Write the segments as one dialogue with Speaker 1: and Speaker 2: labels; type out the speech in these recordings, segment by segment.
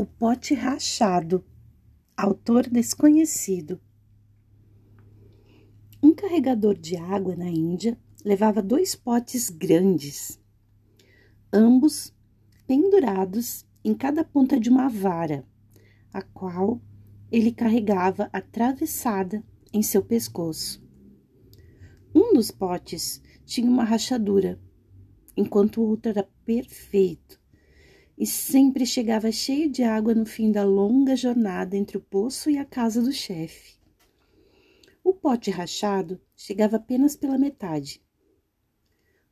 Speaker 1: O pote rachado. Autor desconhecido. Um carregador de água na Índia levava dois potes grandes, ambos pendurados em cada ponta de uma vara, a qual ele carregava atravessada em seu pescoço. Um dos potes tinha uma rachadura, enquanto o outro era perfeito e sempre chegava cheio de água no fim da longa jornada entre o poço e a casa do chefe. O pote rachado chegava apenas pela metade.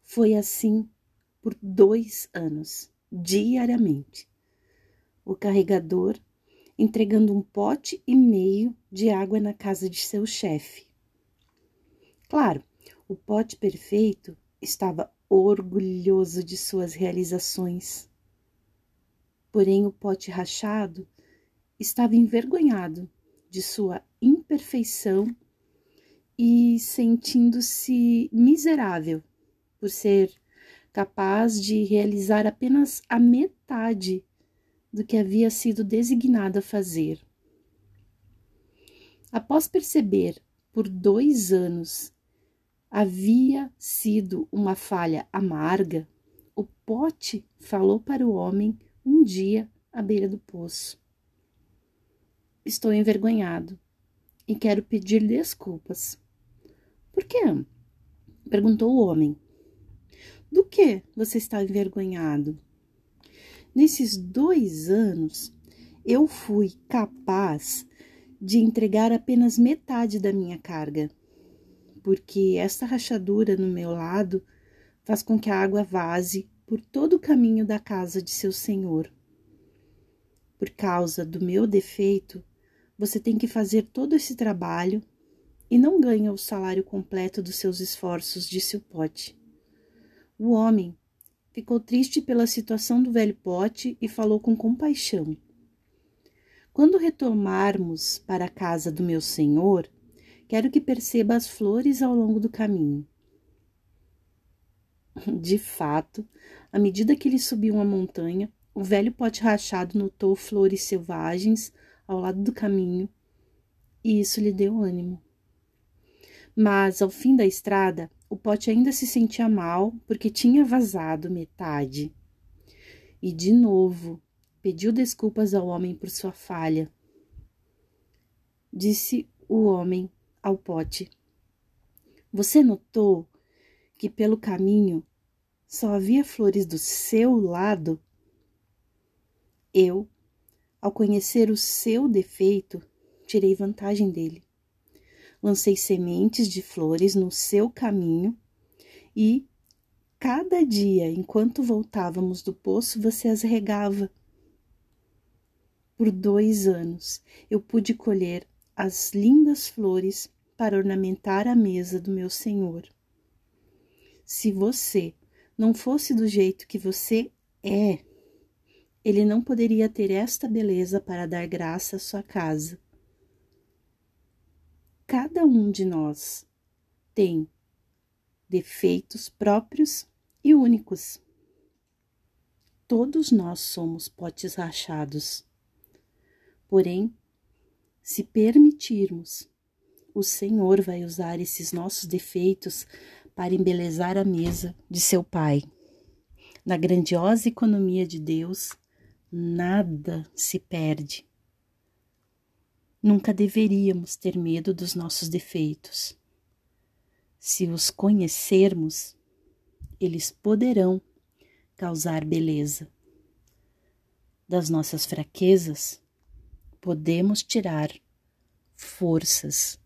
Speaker 1: Foi assim por dois anos, diariamente. O carregador entregando um pote e meio de água na casa de seu chefe. Claro, o pote perfeito estava orgulhoso de suas realizações. Porém, o pote rachado estava envergonhado de sua imperfeição e sentindo-se miserável por ser capaz de realizar apenas a metade do que havia sido designado a fazer. Após perceber por dois anos havia sido uma falha amarga, o pote falou para o homem um dia à beira do poço. Estou envergonhado e quero pedir desculpas. Por quê? perguntou o homem. Do que você está envergonhado? Nesses dois anos, eu fui capaz de entregar apenas metade da minha carga, porque esta rachadura no meu lado faz com que a água vaze por todo o caminho da casa de seu senhor. Por causa do meu defeito, você tem que fazer todo esse trabalho e não ganha o salário completo dos seus esforços, disse o pote. O homem ficou triste pela situação do velho pote e falou com compaixão. Quando retomarmos para a casa do meu senhor, quero que perceba as flores ao longo do caminho. De fato, à medida que eles subiam a montanha, o velho pote rachado notou flores selvagens ao lado do caminho e isso lhe deu ânimo. Mas ao fim da estrada, o pote ainda se sentia mal porque tinha vazado metade. E de novo pediu desculpas ao homem por sua falha. Disse o homem ao pote: Você notou que pelo caminho só havia flores do seu lado? Eu, ao conhecer o seu defeito, tirei vantagem dele lancei sementes de flores no seu caminho e cada dia, enquanto voltávamos do poço, você as regava. Por dois anos eu pude colher as lindas flores para ornamentar a mesa do meu Senhor. Se você não fosse do jeito que você é, ele não poderia ter esta beleza para dar graça à sua casa cada um de nós tem defeitos próprios e únicos. Todos nós somos potes rachados. Porém, se permitirmos, o Senhor vai usar esses nossos defeitos para embelezar a mesa de seu Pai. Na grandiosa economia de Deus, nada se perde. Nunca deveríamos ter medo dos nossos defeitos. Se os conhecermos, eles poderão causar beleza. Das nossas fraquezas, podemos tirar forças